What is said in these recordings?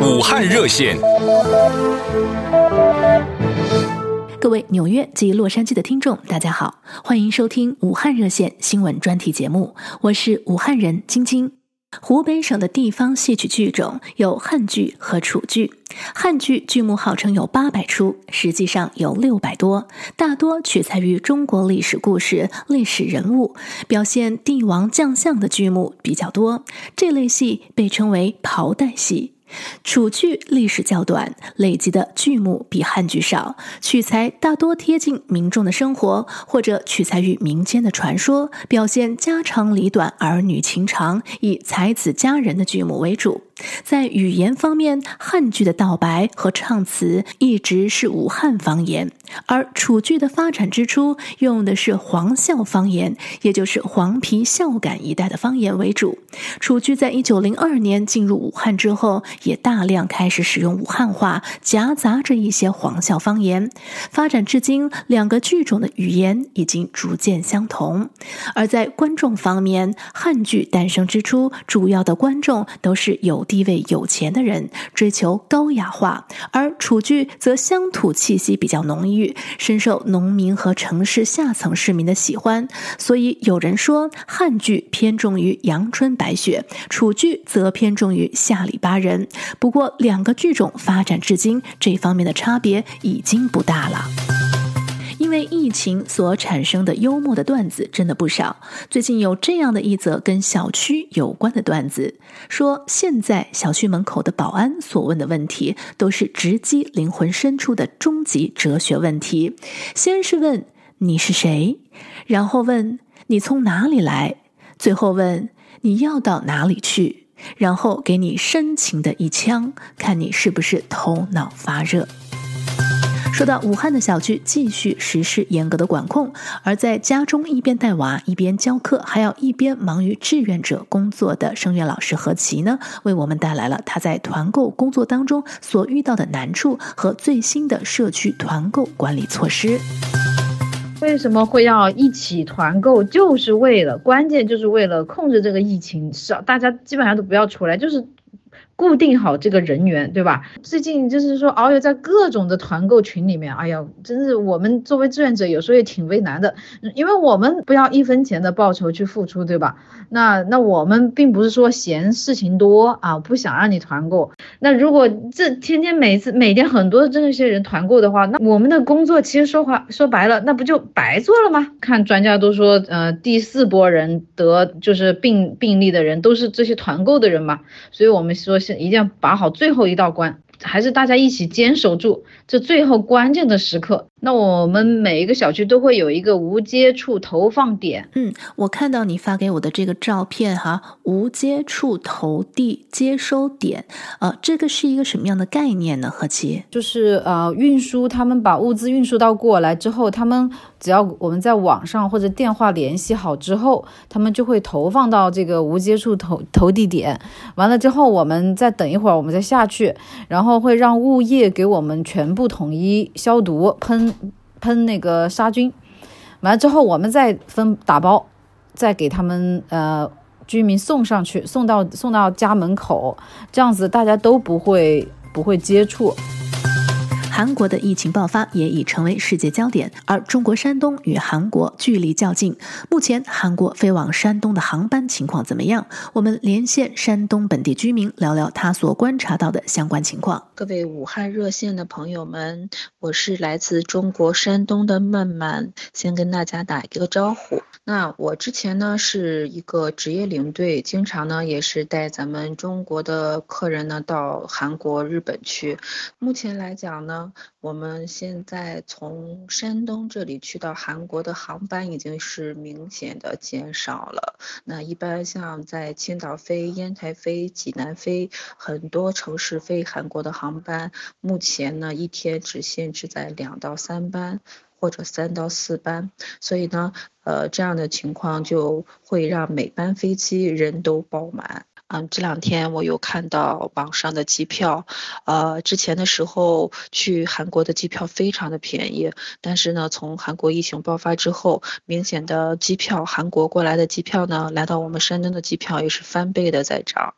武汉热线，各位纽约及洛杉矶的听众，大家好，欢迎收听武汉热线新闻专题节目，我是武汉人晶晶。湖北省的地方戏曲剧种有汉剧和楚剧。汉剧剧目号称有八百出，实际上有六百多，大多取材于中国历史故事、历史人物，表现帝王将相的剧目比较多。这类戏被称为袍带戏。楚剧历史较短，累积的剧目比汉剧少，取材大多贴近民众的生活，或者取材于民间的传说，表现家长里短、儿女情长，以才子佳人的剧目为主。在语言方面，汉剧的道白和唱词一直是武汉方言，而楚剧的发展之初用的是黄孝方言，也就是黄皮孝感一带的方言为主。楚剧在一九零二年进入武汉之后，也大量开始使用武汉话，夹杂着一些黄孝方言。发展至今，两个剧种的语言已经逐渐相同。而在观众方面，汉剧诞生之初，主要的观众都是有地位有钱的人，追求高雅化；而楚剧则乡土气息比较浓郁，深受农民和城市下层市民的喜欢。所以有人说，汉剧偏重于阳春白雪，楚剧则偏重于下里巴人。不过，两个剧种发展至今，这方面的差别已经不大了。因为疫情所产生的幽默的段子真的不少。最近有这样的一则跟小区有关的段子，说现在小区门口的保安所问的问题，都是直击灵魂深处的终极哲学问题。先是问你是谁，然后问你从哪里来，最后问你要到哪里去。然后给你深情的一枪，看你是不是头脑发热。说到武汉的小区继续实施严格的管控，而在家中一边带娃一边教课，还要一边忙于志愿者工作的声乐老师何琪呢，为我们带来了他在团购工作当中所遇到的难处和最新的社区团购管理措施。为什么会要一起团购？就是为了，关键就是为了控制这个疫情，少大家基本上都不要出来，就是。固定好这个人员，对吧？最近就是说，遨游在各种的团购群里面，哎呀，真是我们作为志愿者，有时候也挺为难的，因为我们不要一分钱的报酬去付出，对吧？那那我们并不是说嫌事情多啊，不想让你团购。那如果这天天每次每天很多这些人团购的话，那我们的工作其实说话说白了，那不就白做了吗？看专家都说，呃，第四波人得就是病病例的人都是这些团购的人嘛，所以我们说。一定要把好最后一道关，还是大家一起坚守住这最后关键的时刻。那我们每一个小区都会有一个无接触投放点。嗯，我看到你发给我的这个照片哈，无接触投递接收点，呃，这个是一个什么样的概念呢？何琪？就是呃，运输他们把物资运输到过来之后，他们只要我们在网上或者电话联系好之后，他们就会投放到这个无接触投投递点。完了之后，我们再等一会儿，我们再下去，然后会让物业给我们全部统一消毒喷。喷那个杀菌，完了之后我们再分打包，再给他们呃居民送上去，送到送到家门口，这样子大家都不会不会接触。韩国的疫情爆发也已成为世界焦点，而中国山东与韩国距离较近。目前韩国飞往山东的航班情况怎么样？我们连线山东本地居民，聊聊他所观察到的相关情况。各位武汉热线的朋友们，我是来自中国山东的曼曼，先跟大家打一个招呼。那我之前呢是一个职业领队，经常呢也是带咱们中国的客人呢到韩国、日本去。目前来讲呢。我们现在从山东这里去到韩国的航班已经是明显的减少了。那一般像在青岛飞、烟台飞、济南飞，很多城市飞韩国的航班，目前呢一天只限制在两到三班或者三到四班。所以呢，呃，这样的情况就会让每班飞机人都爆满。嗯，这两天我有看到网上的机票，呃，之前的时候去韩国的机票非常的便宜，但是呢，从韩国疫情爆发之后，明显的机票，韩国过来的机票呢，来到我们山东的机票也是翻倍的在涨。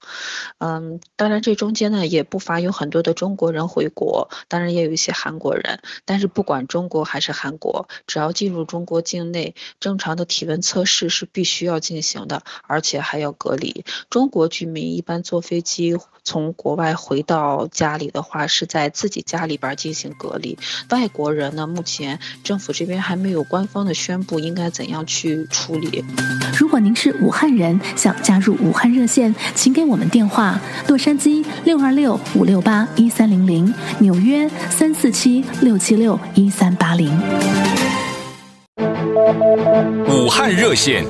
嗯，当然这中间呢，也不乏有很多的中国人回国，当然也有一些韩国人，但是不管中国还是韩国，只要进入中国境内，正常的体温测试是必须要进行的，而且还要隔离。中国居民一般坐飞机从国外回到家里的话，是在自己家里边进行隔离。外国人呢，目前政府这边还没有官方的宣布应该怎样去处理。如果您是武汉人，想加入武汉热线，请给我们电话：洛杉矶六二六五六八一三零零，纽约三四七六七六一三八零。武汉热线。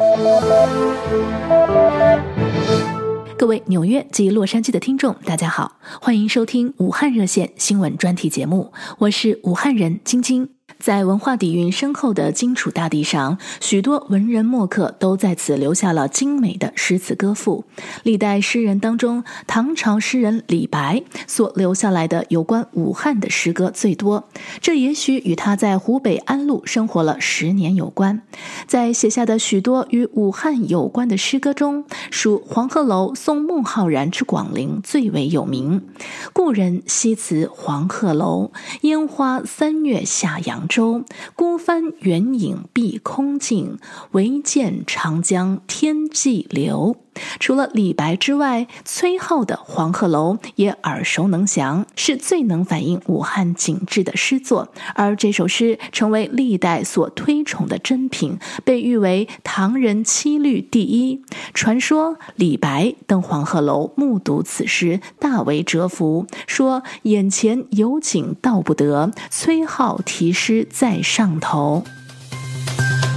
各位纽约及洛杉矶的听众，大家好，欢迎收听武汉热线新闻专题节目，我是武汉人晶晶。在文化底蕴深厚的荆楚大地上，许多文人墨客都在此留下了精美的诗词歌赋。历代诗人当中，唐朝诗人李白所留下来的有关武汉的诗歌最多。这也许与他在湖北安陆生活了十年有关。在写下的许多与武汉有关的诗歌中，属黄鹤楼送孟浩然之广陵最为有名。故人西辞黄鹤楼，烟花三月下扬州。舟孤帆远影碧空尽，唯见长江天际流。除了李白之外，崔颢的《黄鹤楼》也耳熟能详，是最能反映武汉景致的诗作。而这首诗成为历代所推崇的珍品，被誉为唐人七律第一。传说李白登黄鹤楼，目睹此诗，大为折服，说眼前有景道不得，崔颢题诗在上头。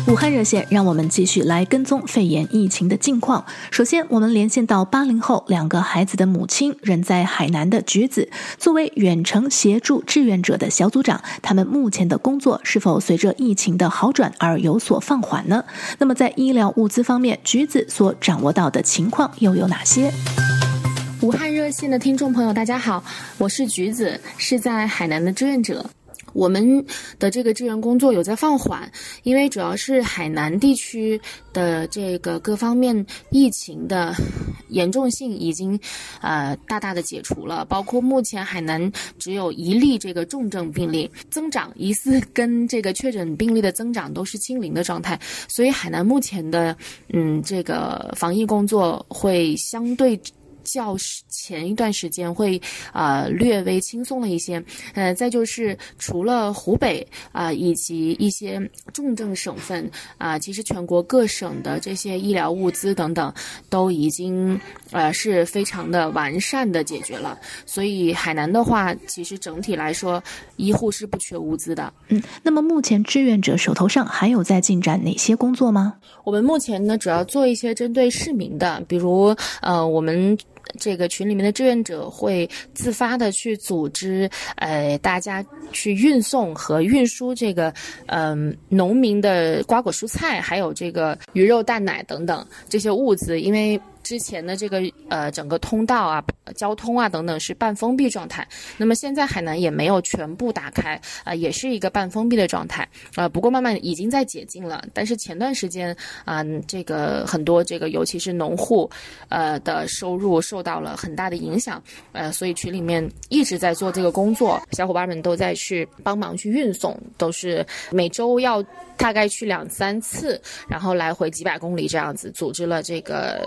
武汉热线，让我们继续来跟踪肺炎疫情的近况。首先，我们连线到八零后两个孩子的母亲，人在海南的橘子，作为远程协助志愿者的小组长，他们目前的工作是否随着疫情的好转而有所放缓呢？那么，在医疗物资方面，橘子所掌握到的情况又有哪些？武汉热线的听众朋友，大家好，我是橘子，是在海南的志愿者。我们的这个支援工作有在放缓，因为主要是海南地区的这个各方面疫情的严重性已经呃大大的解除了，包括目前海南只有一例这个重症病例增长，疑似跟这个确诊病例的增长都是清零的状态，所以海南目前的嗯这个防疫工作会相对。较前一段时间会啊、呃、略微轻松了一些，呃，再就是除了湖北啊、呃、以及一些重症省份啊、呃，其实全国各省的这些医疗物资等等都已经呃是非常的完善的解决了，所以海南的话，其实整体来说医护是不缺物资的。嗯，那么目前志愿者手头上还有在进展哪些工作吗？我们目前呢主要做一些针对市民的，比如呃我们。这个群里面的志愿者会自发的去组织，呃，大家去运送和运输这个，嗯、农民的瓜果蔬菜，还有这个鱼肉蛋奶等等这些物资，因为。之前的这个呃整个通道啊、交通啊等等是半封闭状态，那么现在海南也没有全部打开啊、呃，也是一个半封闭的状态啊、呃。不过慢慢已经在解禁了，但是前段时间啊、这个很多这个尤其是农户呃的收入受到了很大的影响，呃，所以群里面一直在做这个工作，小伙伴们都在去帮忙去运送，都是每周要大概去两三次，然后来回几百公里这样子，组织了这个。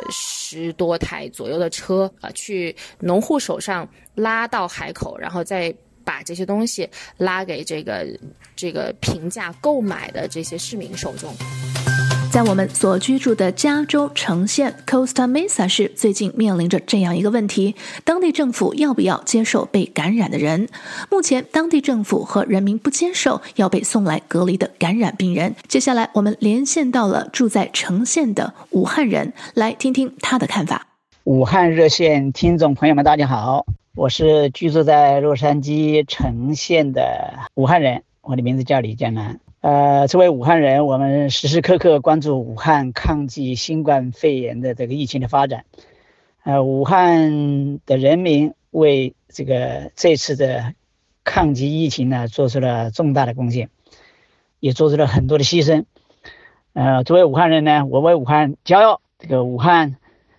十多台左右的车啊，去农户手上拉到海口，然后再把这些东西拉给这个这个平价购买的这些市民手中。在我们所居住的加州橙县 Costa Mesa 市，最近面临着这样一个问题：当地政府要不要接受被感染的人？目前，当地政府和人民不接受要被送来隔离的感染病人。接下来，我们连线到了住在橙县的武汉人，来听听他的看法。武汉热线听众朋友们，大家好，我是居住在洛杉矶橙县的武汉人，我的名字叫李江南。呃，作为武汉人，我们时时刻刻关注武汉抗击新冠肺炎的这个疫情的发展。呃，武汉的人民为这个这次的抗击疫情呢，做出了重大的贡献，也做出了很多的牺牲。呃，作为武汉人呢，我为武汉骄傲，这个武汉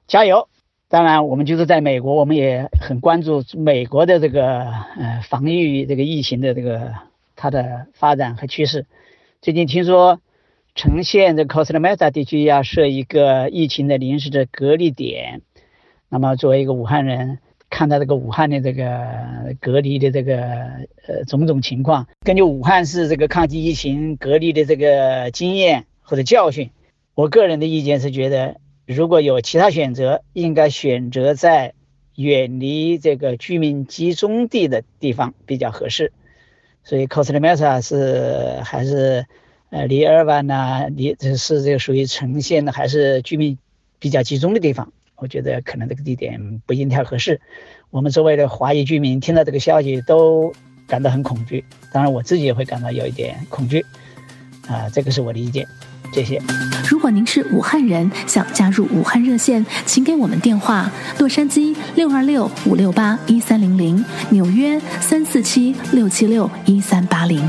加油！当然，我们就是在美国，我们也很关注美国的这个呃防御这个疫情的这个它的发展和趋势。最近听说城县的 Costa Mesa 地区要设一个疫情的临时的隔离点。那么作为一个武汉人，看到这个武汉的这个隔离的这个呃种种情况，根据武汉市这个抗击疫情隔离的这个经验或者教训，我个人的意见是觉得，如果有其他选择，应该选择在远离这个居民集中地的地方比较合适。所以 Costa Mesa 是还是呃离尔湾呐，离这是这个属于城县的，还是居民比较集中的地方？我觉得可能这个地点不一定太合适。我们周围的华裔居民听到这个消息都感到很恐惧，当然我自己也会感到有一点恐惧。啊，这个是我的意见谢谢。如果您是武汉人，想加入武汉热线，请给我们电话：洛杉矶六二六五六八一三零零，纽约三四七六七六一三八零。